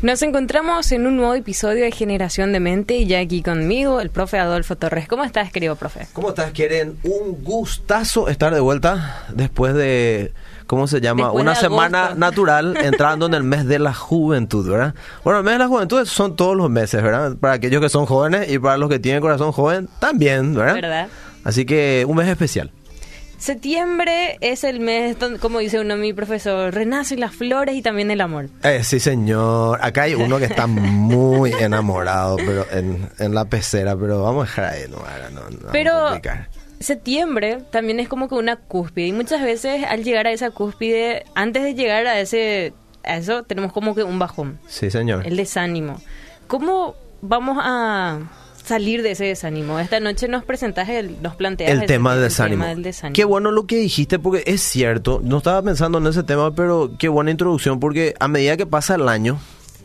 Nos encontramos en un nuevo episodio de Generación de Mente y ya aquí conmigo el profe Adolfo Torres. ¿Cómo estás, querido profe? ¿Cómo estás, Keren? Un gustazo estar de vuelta después de, ¿cómo se llama? Después Una semana natural entrando en el mes de la juventud, ¿verdad? Bueno, el mes de la juventud son todos los meses, ¿verdad? Para aquellos que son jóvenes y para los que tienen corazón joven también, ¿verdad? ¿Verdad? Así que un mes especial. Septiembre es el mes, donde, como dice uno mi profesor, renacen las flores y también el amor. Eh, sí, señor. Acá hay uno que está muy enamorado, pero en, en la pecera, pero vamos a dejar ahí, no, no, no Pero septiembre también es como que una cúspide y muchas veces al llegar a esa cúspide, antes de llegar a ese a eso tenemos como que un bajón, Sí, señor. el desánimo. ¿Cómo vamos a salir de ese desánimo? Esta noche nos presentas el nos planteas el tema del el desánimo. tema del desánimo. Qué bueno lo que dijiste porque es cierto, no estaba pensando en ese tema, pero qué buena introducción porque a medida que pasa el año,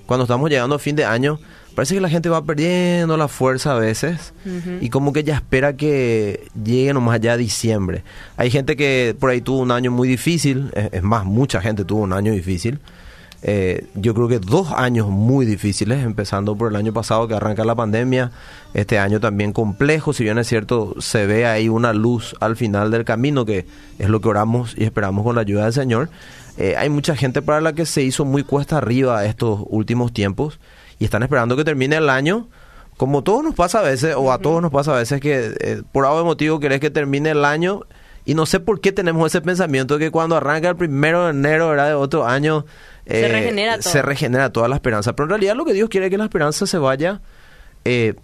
cuando estamos llegando a fin de año, parece que la gente va perdiendo la fuerza a veces y como que ya espera que llegue nomás allá diciembre. Hay gente que por ahí tuvo un año muy difícil, es, es más, mucha gente tuvo un año difícil. Eh, yo creo que dos años muy difíciles, empezando por el año pasado que arranca la pandemia, este año también complejo, si bien es cierto, se ve ahí una luz al final del camino, que es lo que oramos y esperamos con la ayuda del Señor. Eh, hay mucha gente para la que se hizo muy cuesta arriba estos últimos tiempos y están esperando que termine el año. Como todos nos pasa a veces, o a todos nos pasa a veces, que eh, por algo de motivo querés que termine el año y no sé por qué tenemos ese pensamiento que cuando arranca el primero de enero ¿verdad? de otro año Se eh, regenera todo. se regenera toda la esperanza. Pero en realidad lo que Dios quiere es que la esperanza se vaya, eh,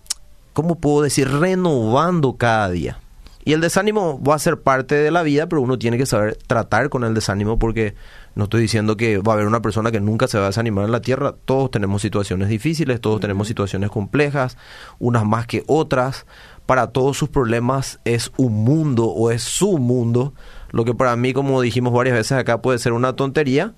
¿cómo puedo decir? Renovando cada día. Y el desánimo va a ser parte de la vida, pero uno tiene que saber tratar con el desánimo porque no estoy diciendo que va a haber una persona que nunca se va a desanimar en la tierra. Todos tenemos situaciones difíciles, todos tenemos situaciones complejas, unas más que otras. Para todos sus problemas es un mundo o es su mundo. Lo que para mí, como dijimos varias veces acá, puede ser una tontería.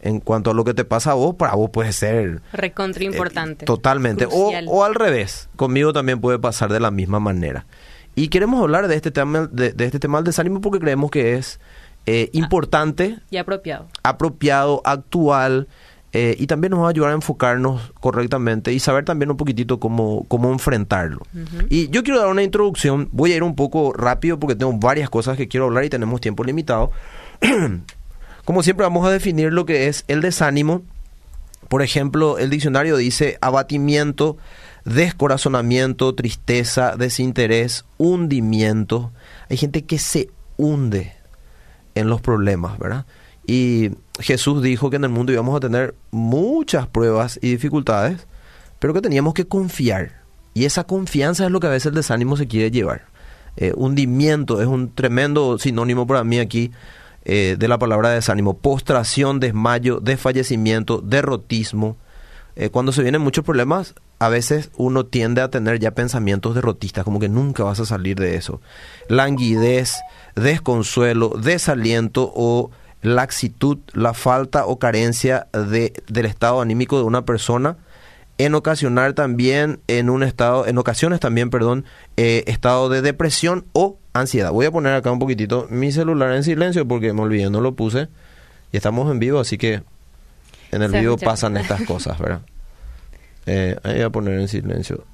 En cuanto a lo que te pasa a vos, para vos puede ser Recontra importante. eh, totalmente. O, al revés. Conmigo también puede pasar de la misma manera. Y queremos hablar de este tema, de, de este tema del desánimo porque creemos que es eh, importante, y apropiado. apropiado, actual. eh, y también nos va a ayudar a enfocarnos correctamente y saber también un poquitito cómo, cómo enfrentarlo. Y yo quiero dar una introducción, voy a ir un poco rápido porque tengo varias cosas que quiero hablar y tenemos tiempo limitado. Como siempre vamos a definir lo que es el desánimo. Por ejemplo, el diccionario dice abatimiento, descorazonamiento, tristeza, desinterés, hundimiento. Hay gente que se hunde en los problemas, ¿verdad? Y Jesús dijo que en el mundo íbamos a tener muchas pruebas y dificultades, pero que teníamos que confiar. Y esa confianza es lo que a veces el desánimo se quiere llevar. Eh, hundimiento es un tremendo sinónimo para mí aquí eh, de la palabra desánimo. Postración, desmayo, desfallecimiento, derrotismo. Eh, cuando se vienen muchos problemas, a veces uno tiende a tener ya pensamientos derrotistas, como que nunca vas a salir de eso. Languidez, desconsuelo, desaliento o laxitud, la falta o carencia de, del estado anímico de una persona en ocasionar también en un estado, en ocasiones también, perdón, eh, estado de depresión o ansiedad. Voy a poner acá un poquitito mi celular en silencio porque me olvidé, no lo puse y estamos en vivo, así que en el Se vivo escucha. pasan estas cosas, ¿verdad? Eh, ahí voy a poner en silencio.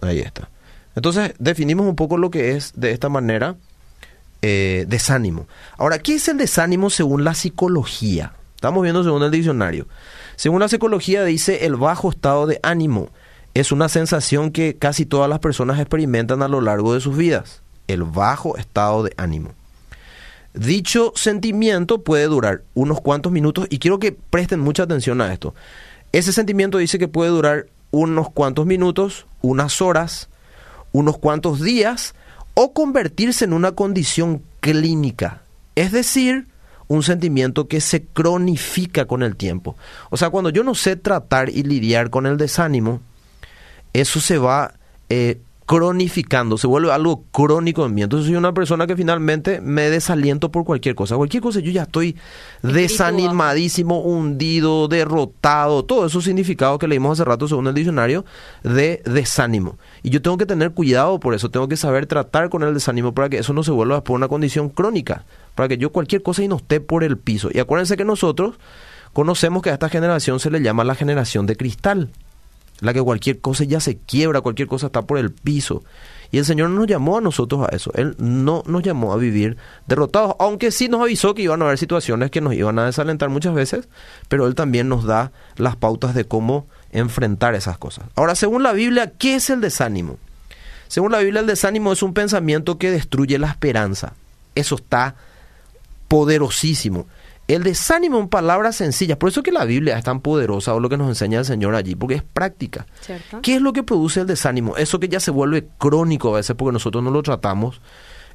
Ahí está. Entonces, definimos un poco lo que es de esta manera eh, desánimo. Ahora, ¿qué es el desánimo según la psicología? Estamos viendo según el diccionario. Según la psicología dice el bajo estado de ánimo. Es una sensación que casi todas las personas experimentan a lo largo de sus vidas. El bajo estado de ánimo. Dicho sentimiento puede durar unos cuantos minutos y quiero que presten mucha atención a esto. Ese sentimiento dice que puede durar unos cuantos minutos, unas horas, unos cuantos días o convertirse en una condición clínica. Es decir, un sentimiento que se cronifica con el tiempo. O sea, cuando yo no sé tratar y lidiar con el desánimo, eso se va eh, cronificando, se vuelve algo crónico en mí. Entonces soy una persona que finalmente me desaliento por cualquier cosa. Cualquier cosa yo ya estoy desanimadísimo, hundido, derrotado, todos esos significados que leímos hace rato según el diccionario de desánimo. Y yo tengo que tener cuidado por eso, tengo que saber tratar con el desánimo para que eso no se vuelva por una condición crónica, para que yo cualquier cosa y no esté por el piso. Y acuérdense que nosotros conocemos que a esta generación se le llama la generación de cristal, la que cualquier cosa ya se quiebra, cualquier cosa está por el piso. Y el Señor no nos llamó a nosotros a eso. Él no nos llamó a vivir derrotados, aunque sí nos avisó que iban a haber situaciones que nos iban a desalentar muchas veces, pero Él también nos da las pautas de cómo enfrentar esas cosas. Ahora, según la Biblia, ¿qué es el desánimo? Según la Biblia, el desánimo es un pensamiento que destruye la esperanza. Eso está poderosísimo. El desánimo en palabras sencillas, por eso que la Biblia es tan poderosa o lo que nos enseña el Señor allí, porque es práctica. ¿Qué es lo que produce el desánimo? Eso que ya se vuelve crónico a veces porque nosotros no lo tratamos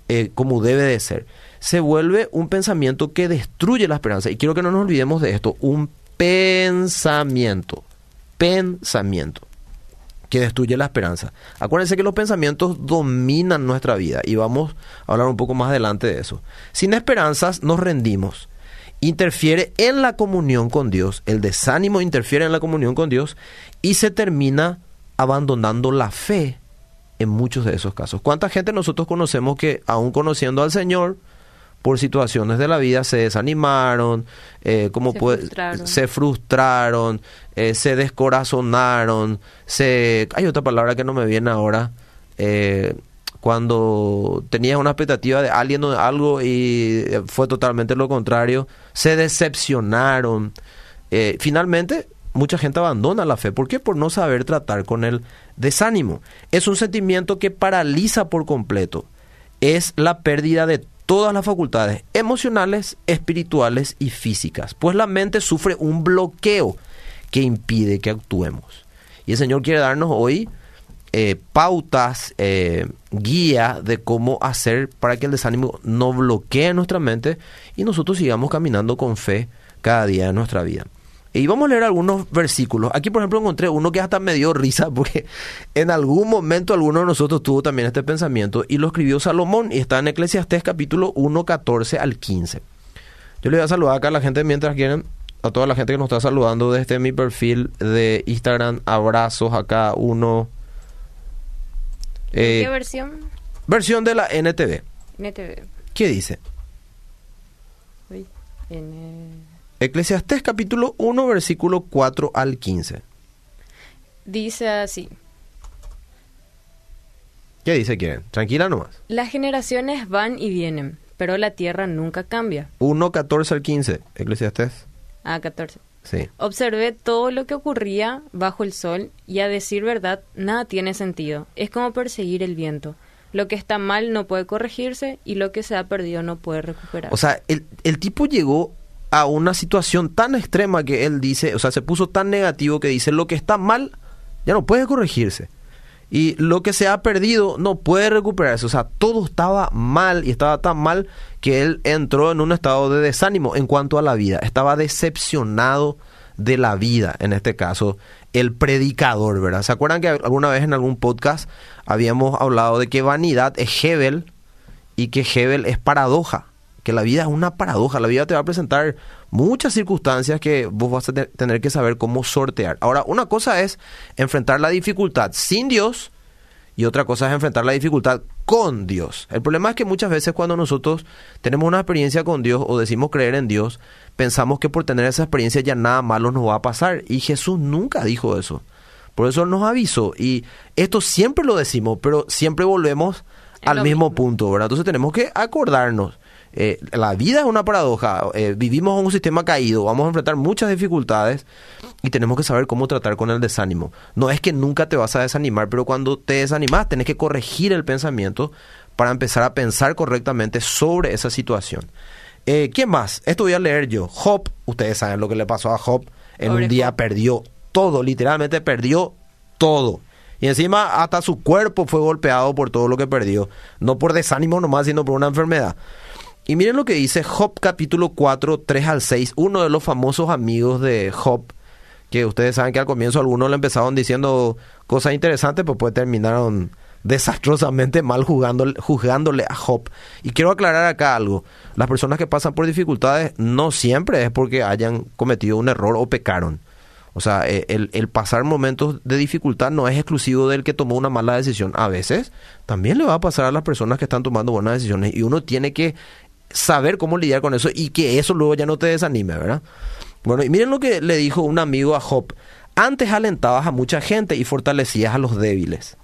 eh, como debe de ser. Se vuelve un pensamiento que destruye la esperanza. Y quiero que no nos olvidemos de esto, un pensamiento. Pensamiento que destruye la esperanza. Acuérdense que los pensamientos dominan nuestra vida y vamos a hablar un poco más adelante de eso. Sin esperanzas nos rendimos interfiere en la comunión con Dios, el desánimo interfiere en la comunión con Dios y se termina abandonando la fe en muchos de esos casos. ¿Cuánta gente nosotros conocemos que aún conociendo al Señor, por situaciones de la vida se desanimaron, eh, como se, frustraron. se frustraron, eh, se descorazonaron, se... Hay otra palabra que no me viene ahora. Eh, cuando tenías una expectativa de alguien o de algo y eh, fue totalmente lo contrario, se decepcionaron. Eh, finalmente, mucha gente abandona la fe. ¿Por qué? Por no saber tratar con el desánimo. Es un sentimiento que paraliza por completo. Es la pérdida de todas las facultades emocionales, espirituales y físicas. Pues la mente sufre un bloqueo que impide que actuemos. Y el Señor quiere darnos hoy eh, pautas, eh, guía de cómo hacer para que el desánimo no bloquee nuestra mente y nosotros sigamos caminando con fe cada día de nuestra vida. Y vamos a leer algunos versículos. Aquí, por ejemplo, encontré uno que hasta me dio risa porque en algún momento alguno de nosotros tuvo también este pensamiento y lo escribió Salomón y está en Eclesiastés capítulo 1, 14 al 15. Yo le voy a saludar acá a la gente mientras quieren, a toda la gente que nos está saludando desde mi perfil de Instagram. Abrazos acá, uno, ¿Qué eh, versión? Versión de la NTV. NTV. ¿Qué dice? Eclesiastés capítulo 1, versículo 4 al 15. Dice así. ¿Qué dice quieren? Tranquila nomás. Las generaciones van y vienen, pero la tierra nunca cambia. 1, 14 al 15, Eclesiastés. Ah, 14. Observé todo lo que ocurría bajo el sol y a decir verdad, nada tiene sentido. Es como perseguir el viento. Lo que está mal no puede corregirse y lo que se ha perdido no puede recuperar. O sea, el, el tipo llegó a una situación tan extrema que él dice, o sea, se puso tan negativo que dice, lo que está mal ya no puede corregirse. Y lo que se ha perdido no puede recuperarse. O sea, todo estaba mal y estaba tan mal que él entró en un estado de desánimo en cuanto a la vida. Estaba decepcionado de la vida, en este caso, el predicador, ¿verdad? ¿Se acuerdan que alguna vez en algún podcast habíamos hablado de que vanidad es Hebel y que Hebel es paradoja? Que la vida es una paradoja, la vida te va a presentar muchas circunstancias que vos vas a tener que saber cómo sortear. Ahora, una cosa es enfrentar la dificultad sin Dios y otra cosa es enfrentar la dificultad con Dios. El problema es que muchas veces cuando nosotros tenemos una experiencia con Dios o decimos creer en Dios, pensamos que por tener esa experiencia ya nada malo nos va a pasar. Y Jesús nunca dijo eso. Por eso nos avisó. Y esto siempre lo decimos, pero siempre volvemos al mismo punto, ¿verdad? Entonces tenemos que acordarnos eh, la vida es una paradoja, eh, vivimos en un sistema caído, vamos a enfrentar muchas dificultades y tenemos que saber cómo tratar con el desánimo. No es que nunca te vas a desanimar, pero cuando te desanimas tenés que corregir el pensamiento para empezar a pensar correctamente sobre esa situación. Eh, ¿Quién más? Esto voy a leer yo. Job, ustedes saben lo que le pasó a Job. En un día perdió todo, literalmente perdió todo. Y encima hasta su cuerpo fue golpeado por todo lo que perdió. No por desánimo nomás, sino por una enfermedad. Y miren lo que dice Job capítulo 4, 3 al 6, uno de los famosos amigos de Job, que ustedes saben que al comienzo algunos le empezaron diciendo cosas interesantes, pues, pues terminaron desastrosamente mal juzgándole a Job. Y quiero aclarar acá algo, las personas que pasan por dificultades no siempre es porque hayan cometido un error o pecaron. O sea, eh, el, el, pasar momentos de dificultad no es exclusivo del que tomó una mala decisión. A veces también le va a pasar a las personas que están tomando buenas decisiones y uno tiene que saber cómo lidiar con eso y que eso luego ya no te desanime, ¿verdad? Bueno, y miren lo que le dijo un amigo a Job. Antes alentabas a mucha gente y fortalecías a los débiles.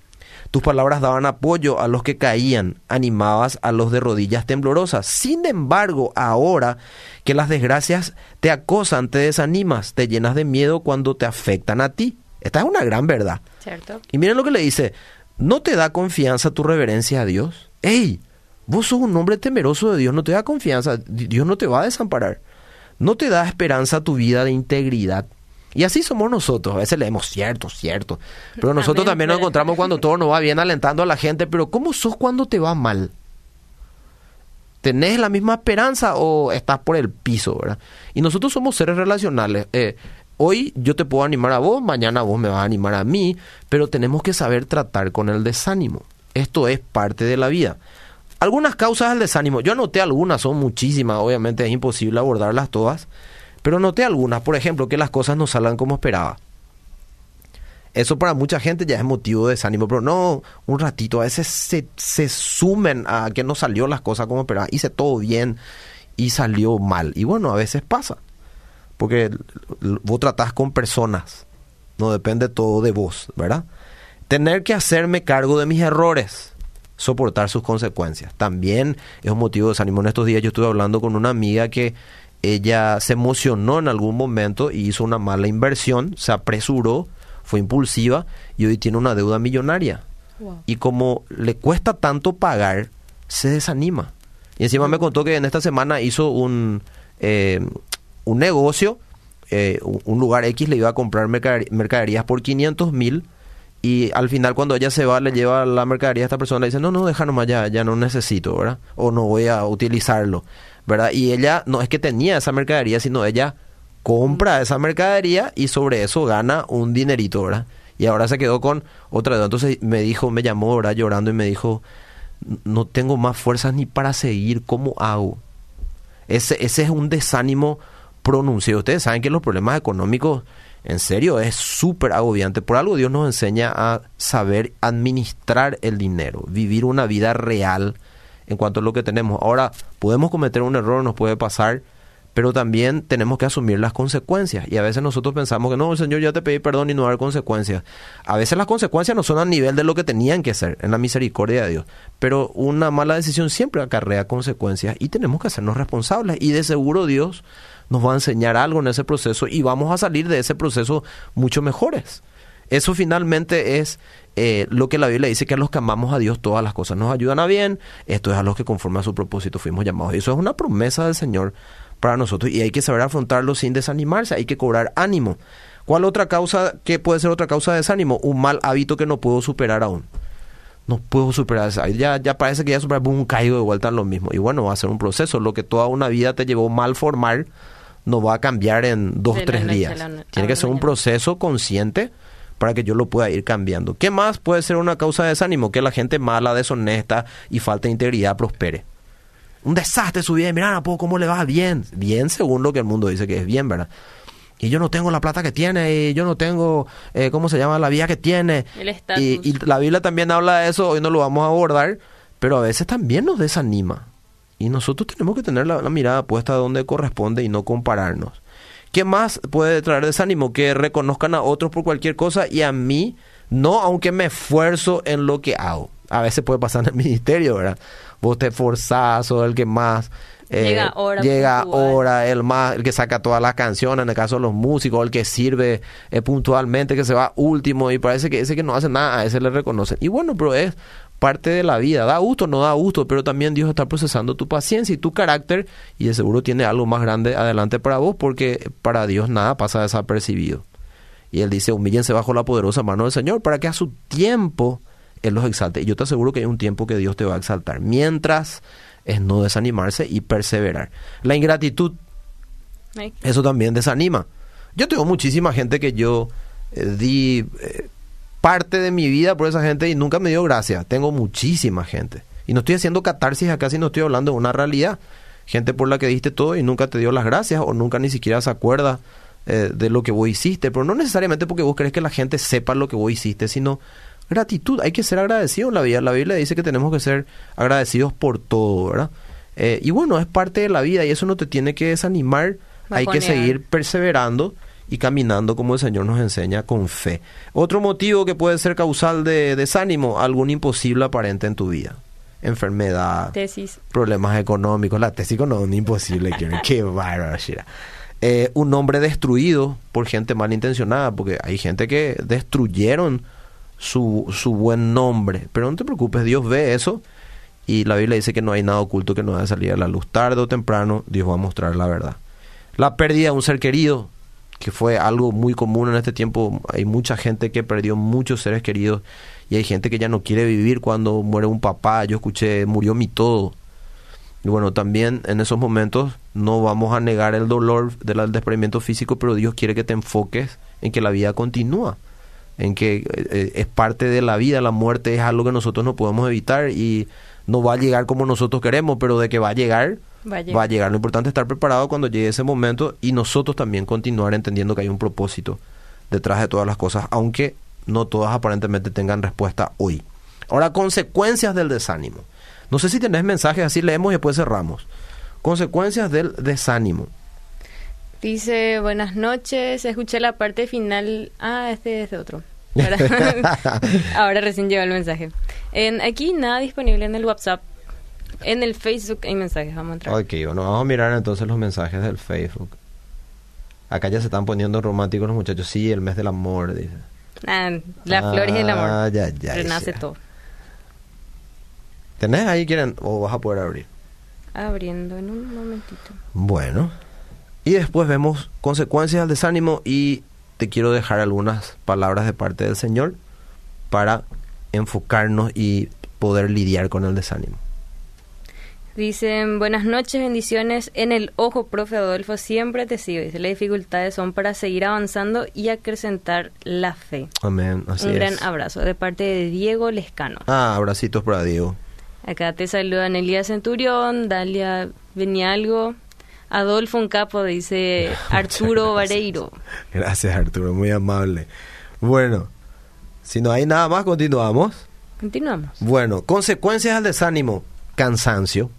Tus palabras daban apoyo a los que caían, animabas a los de rodillas temblorosas. Sin embargo, ahora que las desgracias te acosan, te desanimas, te llenas de miedo cuando te afectan a ti. Esta es una gran verdad. Cierto. Y miren lo que le dice, ¿no te da confianza tu reverencia a Dios? ¡Ey! Vos sos un hombre temeroso de Dios, no te da confianza, Dios no te va a desamparar. No te da esperanza tu vida de integridad. Y así somos nosotros. A veces leemos cierto, cierto. Pero nosotros también nos encontramos cuando todo nos va bien alentando a la gente. Pero ¿cómo sos cuando te va mal? ¿Tenés la misma esperanza o estás por el piso, verdad? Y nosotros somos seres relacionales. Eh, hoy yo te puedo animar a vos, mañana vos me vas a animar a mí, pero tenemos que saber tratar con el desánimo. Esto es parte de la vida. Algunas causas del desánimo, yo anoté algunas, son muchísimas, obviamente es imposible abordarlas todas. Pero noté algunas, por ejemplo, que las cosas no salgan como esperaba. Eso para mucha gente ya es motivo de desánimo, pero no un ratito. A veces se, se sumen a que no salió las cosas como esperaba. Hice todo bien y salió mal. Y bueno, a veces pasa. Porque vos tratás con personas. No depende todo de vos, ¿verdad? Tener que hacerme cargo de mis errores. Soportar sus consecuencias. También es un motivo de desánimo. En estos días yo estuve hablando con una amiga que ella se emocionó en algún momento y hizo una mala inversión, se apresuró, fue impulsiva y hoy tiene una deuda millonaria. Y como le cuesta tanto pagar, se desanima. Y encima me contó que en esta semana hizo un, eh, un negocio, eh, un lugar X le iba a comprar mercaderías por 500 mil y al final cuando ella se va le lleva la mercadería a esta persona le dice no no deja nomás ya ya no necesito verdad o no voy a utilizarlo ¿verdad? Y ella no es que tenía esa mercadería, sino ella compra esa mercadería y sobre eso gana un dinerito, ¿verdad? Y ahora se quedó con otra deuda. Entonces me dijo, me llamó, ¿verdad? Llorando y me dijo, no tengo más fuerzas ni para seguir, ¿cómo hago? Ese, ese es un desánimo pronunciado. Ustedes saben que los problemas económicos, en serio, es súper agobiante. Por algo Dios nos enseña a saber administrar el dinero, vivir una vida real en cuanto a lo que tenemos. Ahora, podemos cometer un error, nos puede pasar, pero también tenemos que asumir las consecuencias. Y a veces nosotros pensamos que no, Señor ya te pedí perdón y no dar consecuencias. A veces las consecuencias no son a nivel de lo que tenían que ser, en la misericordia de Dios. Pero una mala decisión siempre acarrea consecuencias y tenemos que hacernos responsables. Y de seguro Dios nos va a enseñar algo en ese proceso y vamos a salir de ese proceso mucho mejores. Eso finalmente es eh, lo que la Biblia dice que a los que amamos a Dios todas las cosas nos ayudan a bien, esto es a los que conforme a su propósito fuimos llamados. Y eso es una promesa del Señor para nosotros y hay que saber afrontarlo sin desanimarse, hay que cobrar ánimo. ¿Cuál otra causa, qué puede ser otra causa de desánimo? Un mal hábito que no puedo superar aún. No puedo superar eso. Ya, ya parece que ya superar un caigo de vuelta en lo mismo. Y bueno, va a ser un proceso. Lo que toda una vida te llevó mal formar, no va a cambiar en dos, o tres días. Tiene que ser un proceso consciente para que yo lo pueda ir cambiando. ¿Qué más puede ser una causa de desánimo? Que la gente mala, deshonesta y falta de integridad prospere. Un desastre su vida, mira, ¿cómo le va? Bien, bien según lo que el mundo dice que es bien, ¿verdad? Y yo no tengo la plata que tiene, y yo no tengo, eh, ¿cómo se llama? La vida que tiene. El y, y la Biblia también habla de eso, hoy no lo vamos a abordar, pero a veces también nos desanima. Y nosotros tenemos que tener la mirada puesta donde corresponde y no compararnos. ¿Qué más puede traer desánimo? Que reconozcan a otros por cualquier cosa y a mí no, aunque me esfuerzo en lo que hago. A veces puede pasar en el ministerio, ¿verdad? Vos te esforzás o el que más... Eh, llega ahora. Llega ahora, el más, el que saca todas las canciones, en el caso de los músicos, el que sirve eh, puntualmente, que se va último y parece que ese que no hace nada, a ese le reconocen. Y bueno, pero es parte de la vida. Da gusto, no da gusto, pero también Dios está procesando tu paciencia y tu carácter y de seguro tiene algo más grande adelante para vos porque para Dios nada pasa desapercibido. Y Él dice, humíllense bajo la poderosa mano del Señor para que a su tiempo Él los exalte. Y yo te aseguro que hay un tiempo que Dios te va a exaltar. Mientras es no desanimarse y perseverar. La ingratitud, eso también desanima. Yo tengo muchísima gente que yo eh, di... Eh, parte de mi vida por esa gente y nunca me dio gracia. Tengo muchísima gente. Y no estoy haciendo catarsis acá, sino estoy hablando de una realidad. Gente por la que diste todo y nunca te dio las gracias o nunca ni siquiera se acuerda eh, de lo que vos hiciste. Pero no necesariamente porque vos crees que la gente sepa lo que vos hiciste, sino gratitud. Hay que ser agradecido en la vida. La Biblia dice que tenemos que ser agradecidos por todo, ¿verdad? Eh, y bueno, es parte de la vida y eso no te tiene que desanimar hay que seguir perseverando y caminando como el Señor nos enseña con fe. Otro motivo que puede ser causal de desánimo, algún imposible aparente en tu vida. Enfermedad, tesis. problemas económicos. La tesis no es imposible. qué bárbaro, eh, un hombre destruido por gente malintencionada, porque hay gente que destruyeron su, su buen nombre. Pero no te preocupes, Dios ve eso y la Biblia dice que no hay nada oculto que no a salir a la luz. Tarde o temprano, Dios va a mostrar la verdad. La pérdida de un ser querido, que fue algo muy común en este tiempo. Hay mucha gente que perdió muchos seres queridos y hay gente que ya no quiere vivir cuando muere un papá. Yo escuché, murió mi todo. Y bueno, también en esos momentos no vamos a negar el dolor del desprendimiento físico, pero Dios quiere que te enfoques en que la vida continúa, en que eh, eh, es parte de la vida, la muerte es algo que nosotros no podemos evitar y no va a llegar como nosotros queremos, pero de que va a llegar, va a llegar. Lo importante es estar preparado cuando llegue ese momento y nosotros también continuar entendiendo que hay un propósito detrás de todas las cosas, aunque no todas aparentemente tengan respuesta hoy. Ahora, consecuencias del desánimo. No sé si tenés mensajes, así leemos y después cerramos. Consecuencias del desánimo. Dice, buenas noches, escuché la parte final. Ah, este es de otro. Ahora, recién llegó el mensaje. En, aquí nada disponible en el WhatsApp. En el Facebook hay mensajes, vamos a entrar. Ok, bueno, vamos a mirar entonces los mensajes del Facebook. Acá ya se están poniendo románticos los muchachos. Sí, el mes del amor, dice. Ah, las flores del amor. Ah, ya, ya. Renace todo. ¿Tenés ahí quieren o vas a poder abrir? Abriendo en un momentito. Bueno. Y después vemos consecuencias del desánimo y te quiero dejar algunas palabras de parte del Señor para enfocarnos y poder lidiar con el desánimo. Dicen, buenas noches, bendiciones. En el ojo, profe Adolfo, siempre te sigo. Dice, las dificultades son para seguir avanzando y acrecentar la fe. Amén. Así Un gran abrazo de parte de Diego Lescano. Ah, abracitos para Diego. Acá te saludan Elías Centurión, Dalia Benialgo, Adolfo un capo, dice Arturo Vareiro. Gracias Arturo, muy amable. Bueno, si no hay nada más, continuamos. Continuamos. Bueno, consecuencias al desánimo, cansancio,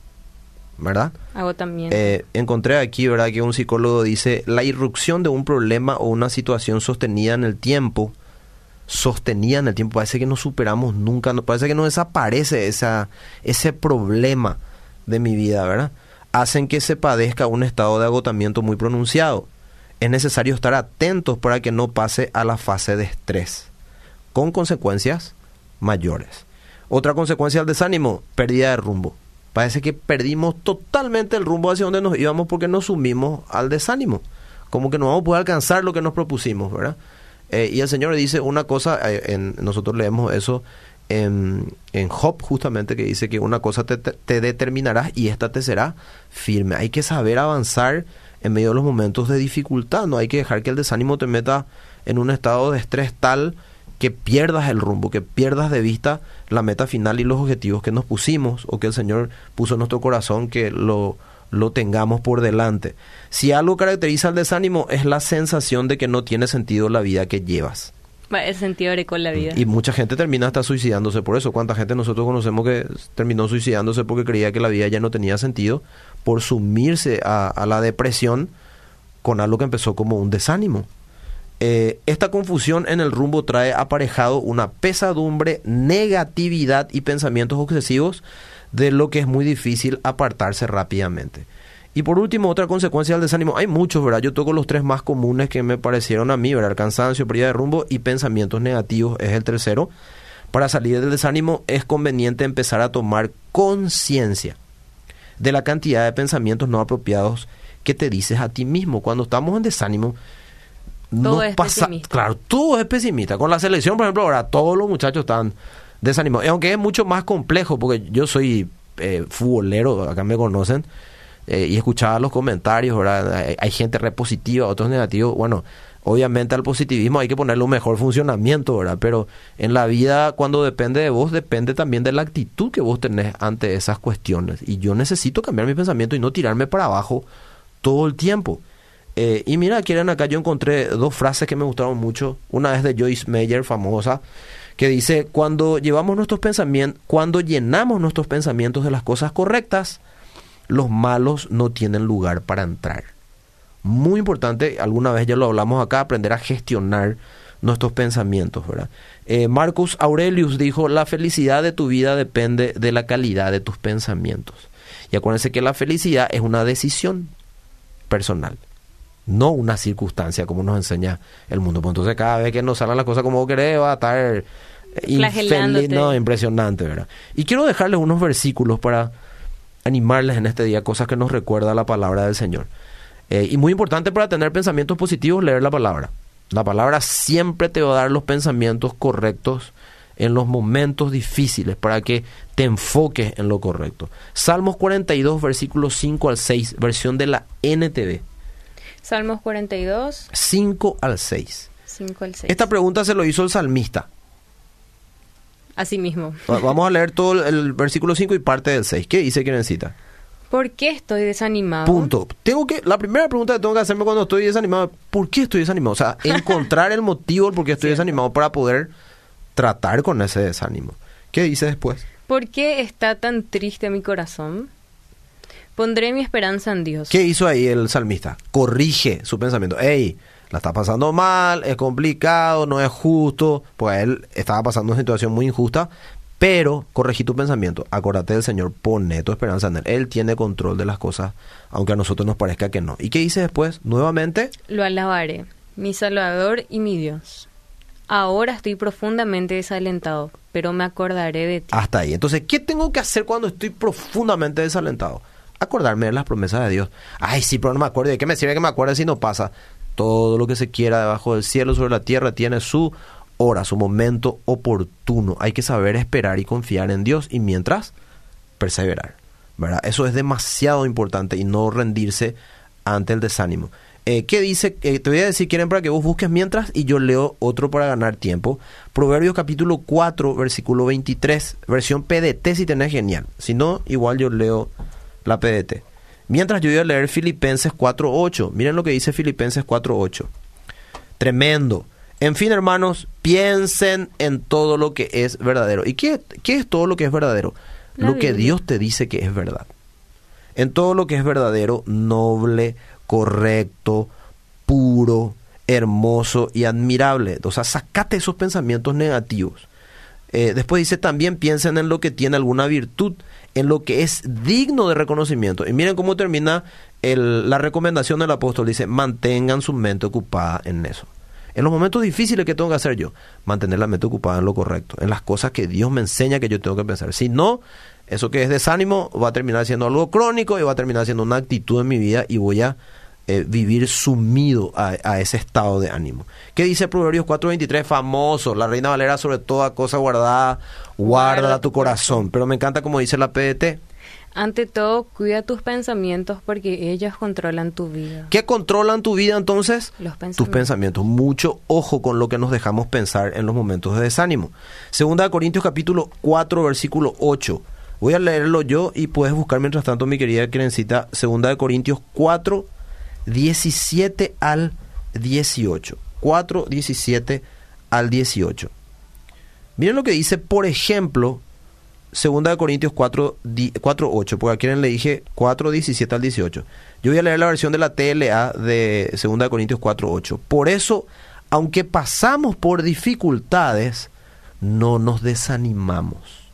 ¿verdad? Agotamiento. Eh, encontré aquí, ¿verdad? Que un psicólogo dice, la irrupción de un problema o una situación sostenida en el tiempo, sostenida en el tiempo, parece que no superamos nunca, parece que no desaparece esa, ese problema de mi vida, ¿verdad? hacen que se padezca un estado de agotamiento muy pronunciado. Es necesario estar atentos para que no pase a la fase de estrés, con consecuencias mayores. Otra consecuencia del desánimo, pérdida de rumbo. Parece que perdimos totalmente el rumbo hacia donde nos íbamos porque nos sumimos al desánimo. Como que no vamos a poder alcanzar lo que nos propusimos, ¿verdad? Eh, y el Señor dice una cosa, eh, en, nosotros leemos eso en, en Job justamente que dice que una cosa te, te, y esta te será firme. Hay que saber avanzar en medio de los momentos de dificultad, no hay que dejar que el desánimo te meta en un estado de estrés tal que pierdas el rumbo, que pierdas de vista la meta final y los objetivos que nos pusimos o que el Señor puso en nuestro corazón que lo, lo tengamos por delante. Si algo caracteriza al desánimo es la sensación de que no tiene sentido la vida que llevas. El sentido con la vida. Y mucha gente termina hasta suicidándose por eso. ¿Cuánta gente nosotros conocemos que terminó suicidándose porque creía que la vida ya no tenía sentido por sumirse a, la depresión con algo que empezó como un desánimo? Eh, esta confusión en el rumbo trae aparejado una pesadumbre, negatividad y pensamientos obsesivos de lo que es muy difícil apartarse rápidamente. Y por último, otra consecuencia del desánimo, hay muchos, ¿verdad? Yo toco los tres más comunes que me parecieron a mí, ¿verdad? El cansancio, pérdida de rumbo y pensamientos negativos es el tercero. Para salir del desánimo es conveniente empezar a tomar conciencia de la cantidad de pensamientos no apropiados que te dices a ti mismo. Cuando estamos en desánimo, no pasa... Claro, todo es pesimista. Con la selección, por ejemplo, ahora todos los muchachos están desanimados. Y aunque es mucho más complejo, porque yo soy eh, futbolero, acá me conocen, eh, y escuchaba los comentarios, ¿verdad? Hay, gente repositiva, otros negativos. Bueno, obviamente al positivismo hay que ponerle un mejor funcionamiento, ¿verdad? Pero en la vida, cuando depende de vos, depende también de la actitud que vos tenés ante esas cuestiones. Y yo necesito cambiar mi pensamiento y no tirarme para abajo todo el tiempo. Eh, y mira, quieren acá yo encontré dos frases que me gustaron mucho. Una es de Joyce Meyer, famosa, que dice, cuando llevamos nuestros pensamientos, cuando llenamos nuestros pensamientos de las cosas correctas, los malos no tienen lugar para entrar. Muy importante, alguna vez ya lo hablamos acá, aprender a gestionar nuestros pensamientos, ¿verdad? Eh, Marcus Aurelius dijo, la felicidad de tu vida depende de la calidad de tus pensamientos. Y acuérdense que la felicidad es una decisión personal, no una circunstancia como nos enseña el mundo. Pues entonces cada vez que nos salgan las cosas como querés va a estar infeliz, no, impresionante, ¿verdad? Y quiero dejarles unos versículos para animarles en este día, cosas que nos recuerda la palabra del Señor. Eh, y muy importante para tener pensamientos positivos, leer la palabra. La palabra siempre te va a dar los pensamientos correctos en los momentos difíciles para que te enfoques en lo correcto. Salmos 42, versículos 5 al 6, versión de la NTV. Salmos 42. 5 al 6. 5 al 6. Esta pregunta se lo hizo el salmista. Así mismo. Vamos a leer todo el versículo 5 y parte del 6. ¿Qué dice necesita? ¿Por qué estoy desanimado? Punto. Tengo que, la primera pregunta que tengo que hacerme cuando estoy desanimado, ¿por qué estoy desanimado? O sea, encontrar el motivo por qué estoy desanimado para poder tratar con ese desánimo. ¿Qué dice después? ¿Por qué está tan triste mi corazón? Pondré mi esperanza en Dios. ¿Qué hizo ahí el salmista? Corrige su pensamiento. Ey, la está pasando mal, es complicado, no es justo, pues él estaba pasando una situación muy injusta, pero corregí tu pensamiento, acordate del Señor, pone tu esperanza en Él. Él tiene control de las cosas, aunque a nosotros nos parezca que no. ¿Y qué dice después? Nuevamente. Lo alabaré, mi Salvador y mi Dios. Ahora estoy profundamente desalentado, pero me acordaré de ti. Hasta ahí. Entonces, ¿qué tengo que hacer cuando estoy profundamente desalentado? Acordarme de las promesas de Dios. Ay, sí, pero no me acuerdo. ¿De qué me sirve que me acuerde si no pasa? Todo lo que se quiera debajo del cielo, sobre la tierra, tiene su hora, su momento oportuno. Hay que saber esperar y confiar en Dios y mientras perseverar. ¿verdad? Eso es demasiado importante y no rendirse ante el desánimo. Eh, ¿Qué dice? Eh, te voy a decir, quieren para que vos busques mientras y yo leo otro para ganar tiempo. Proverbios capítulo 4, versículo 23, versión PDT si tenés genial. Si no, igual yo leo la PDT. Mientras yo voy a leer Filipenses 4.8. Miren lo que dice Filipenses 4.8. Tremendo. En fin, hermanos, piensen en todo lo que es verdadero. ¿Y qué, qué es todo lo que es verdadero? lo que Dios te dice que es verdad. En todo lo que es verdadero, noble, correcto, puro, hermoso y admirable. O sea, sacate esos pensamientos negativos. Eh, después dice también piensen en lo que tiene alguna virtud, en lo que es digno de reconocimiento. Y miren cómo termina la recomendación del apóstol. Dice, mantengan su mente ocupada en eso. En los momentos difíciles que tengo que hacer yo, mantener la mente ocupada en lo correcto, en las cosas que Dios me enseña que yo tengo que pensar. Si no, eso que es desánimo va a terminar siendo algo crónico y va a terminar siendo una actitud en mi vida y voy a eh, vivir sumido a, ese estado de ánimo. ¿Qué dice Proverbios 4:23? Famoso, la Reina Valera sobre toda cosa guardada, guarda tu corazón. Pero me encanta como dice la PDT, ante todo, cuida tus pensamientos porque ellos controlan tu vida. ¿Qué controlan tu vida entonces? Los pensamientos. Tus pensamientos. Mucho ojo con lo que nos dejamos pensar en los momentos de desánimo. Segunda de Corintios capítulo 4 versículo 8. Voy a leerlo yo y puedes buscar mientras tanto mi querida Crencita. Segunda de Corintios 4 17 al 18. 4 17 al 18. Miren lo que dice, por ejemplo, Segunda de Corintios 4, 4 8, porque aquí le dije 4, 17 al 18. Yo voy a leer la versión de la TLA de Segunda de Corintios 4, 8. Por eso, aunque pasamos por dificultades, no nos desanimamos.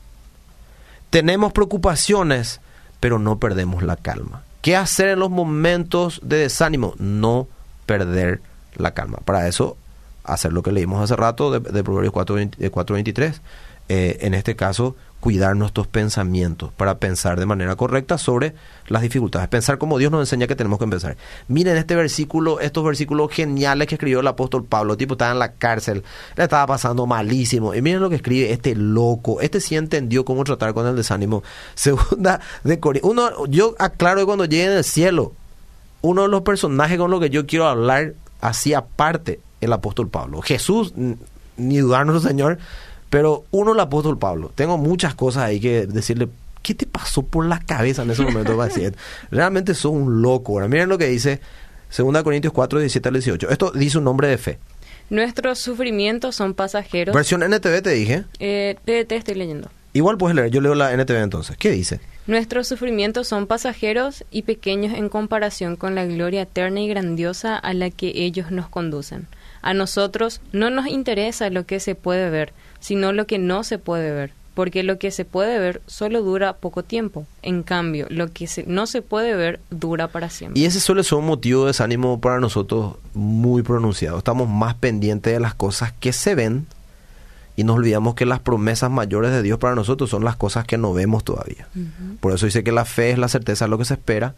Tenemos preocupaciones, pero no perdemos la calma. ¿Qué hacer en los momentos de desánimo? No perder la calma. Para eso, hacer lo que leímos hace rato de, Proverbios 4, 23. Eh, en este caso, cuidar nuestros pensamientos, para pensar de manera correcta sobre las dificultades, pensar como Dios nos enseña que tenemos que pensar. Miren este versículo, estos versículos geniales que escribió el apóstol Pablo, tipo estaba en la cárcel, le estaba pasando malísimo, y miren lo que escribe este loco, este sí entendió cómo tratar con el desánimo. Segunda de uno, yo aclaro que cuando llegue en el cielo, uno de los personajes con los que yo quiero hablar, así aparte, el apóstol Pablo. Jesús, ni dudarnos, Señor, pero uno, el apóstol Pablo, tengo muchas cosas ahí que decirle, ¿qué te pasó por la cabeza en ese momento? Realmente sos un loco. Ahora, miren lo que dice 2 Corintios 4, 17 al 18. Esto dice un nombre de fe. Nuestros sufrimientos son pasajeros. Versión NTV te dije. Eh, te estoy leyendo. Igual puedes leer, yo leo la NTV entonces. ¿Qué dice? Nuestros sufrimientos son pasajeros y pequeños en comparación con la gloria eterna y grandiosa a la que ellos nos conducen. A nosotros no nos interesa lo que se puede ver, sino lo que no se puede ver, porque lo que se puede ver solo dura poco tiempo. En cambio, lo que no se puede ver dura para siempre. Y ese suele ser un motivo de desánimo para nosotros muy pronunciado. Estamos más pendientes de las cosas que se ven y nos olvidamos que las promesas mayores de Dios para nosotros son las cosas que no vemos todavía. Por eso dice que la fe es la certeza de lo que se espera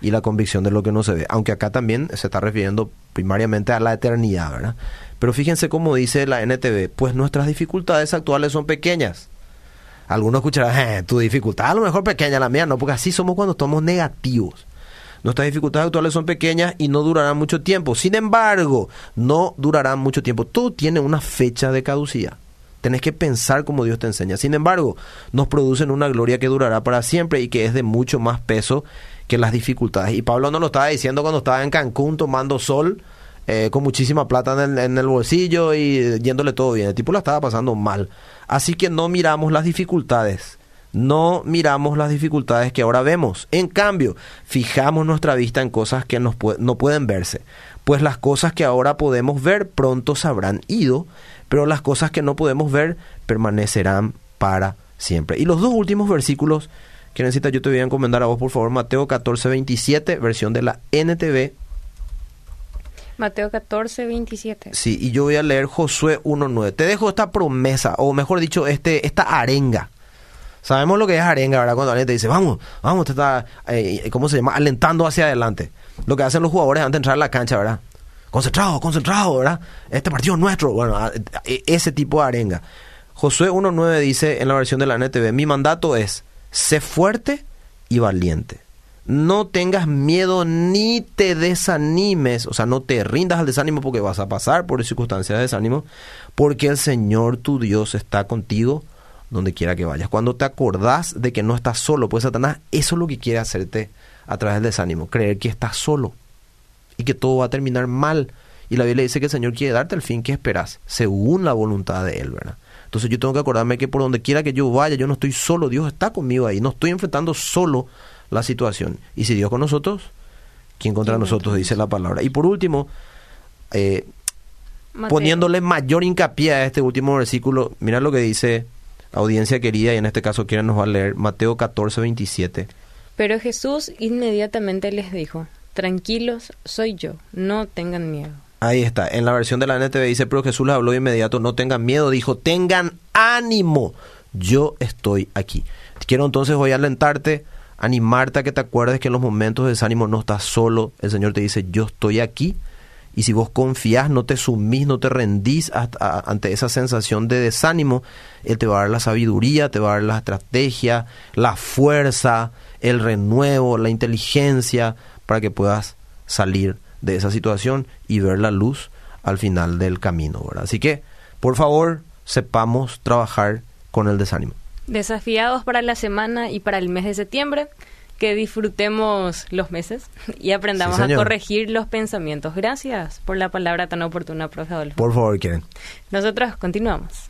y la convicción de lo que no se ve. Aunque acá también se está refiriendo primariamente a la eternidad, ¿verdad? Pero fíjense cómo dice la NTV, pues nuestras dificultades actuales son pequeñas. Algunos escucharán, eh, tu dificultad a lo mejor pequeña, la mía no, porque así somos cuando estamos negativos. Nuestras dificultades actuales son pequeñas y no durarán mucho tiempo. Sin embargo, no durarán mucho tiempo. Todo tiene una fecha de caducidad. Tenés que pensar como Dios te enseña. Sin embargo, nos producen una gloria que durará para siempre y que es de mucho más peso que las dificultades. Y Pablo nos lo estaba diciendo cuando estaba en Cancún tomando sol, eh, con muchísima plata en el, en el, bolsillo y yéndole todo bien. El tipo la estaba pasando mal. Así que no miramos las dificultades. No miramos las dificultades que ahora vemos. En cambio, fijamos nuestra vista en cosas que nos no pueden verse. Pues las cosas que ahora podemos ver pronto se habrán ido pero las cosas que no podemos ver permanecerán para siempre. Y los dos últimos versículos que necesita yo te voy a encomendar a vos, por favor, Mateo 14, 27, versión de la NTV. Mateo 14, 27. Sí, y yo voy a leer Josué 1.9. Te dejo esta promesa, o mejor dicho, este, esta arenga. Sabemos lo que es arenga, ¿verdad? Cuando alguien te dice, vamos, vamos, te está, eh, ¿cómo se llama? Alentando hacia adelante. Lo que hacen los jugadores antes de entrar a la cancha, ¿verdad? Concentrado, concentrado, ¿verdad? Este partido es nuestro. Bueno, e, ese tipo de arenga. Josué 1.9 dice en la versión de la NTV, mi mandato es, sé fuerte y valiente. No tengas miedo ni te desanimes, o sea, no te rindas al desánimo porque vas a pasar por circunstancias de desánimo, porque el Señor tu Dios está contigo donde quiera que vayas. Cuando te acordás de que no estás solo, pues Satanás, eso es lo que quiere hacerte a través del desánimo, creer que estás solo y que todo va a terminar mal. Y la Biblia dice que el Señor quiere darte el fin que esperas, según la voluntad de Él, ¿verdad? Entonces yo tengo que acordarme que por donde quiera que yo vaya, yo no estoy solo, Dios está conmigo ahí, no estoy enfrentando solo la situación. Y si Dios con nosotros, ¿quién contra nosotros? Dice la palabra. Y por último, eh, poniéndole mayor hincapié a este último versículo, mira lo que dice audiencia querida, y en este caso quien nos va a leer Mateo 14, 27. Pero Jesús inmediatamente les dijo, tranquilos, soy yo, no tengan miedo. Ahí está, en la versión de la NTV dice, pero Jesús les habló de inmediato, no tengan miedo, dijo, tengan ánimo, yo estoy aquí. Quiero entonces hoy alentarte, animarte a que te acuerdes que en los momentos de desánimo no estás solo, el Señor te dice, yo estoy aquí. Y si vos confías, no te sumís, no te rendís ante esa sensación de desánimo, Él te va a dar la sabiduría, te va a dar la estrategia, la fuerza, el renuevo, la inteligencia para que puedas salir de esa situación y ver la luz al final del camino. Así que, por favor, sepamos trabajar con el desánimo. Desafiados para la semana y para el mes de septiembre, que disfrutemos los meses y aprendamos a corregir los pensamientos. Gracias por la palabra tan oportuna, profe Adolfo. Por favor, quieren. Nosotros continuamos.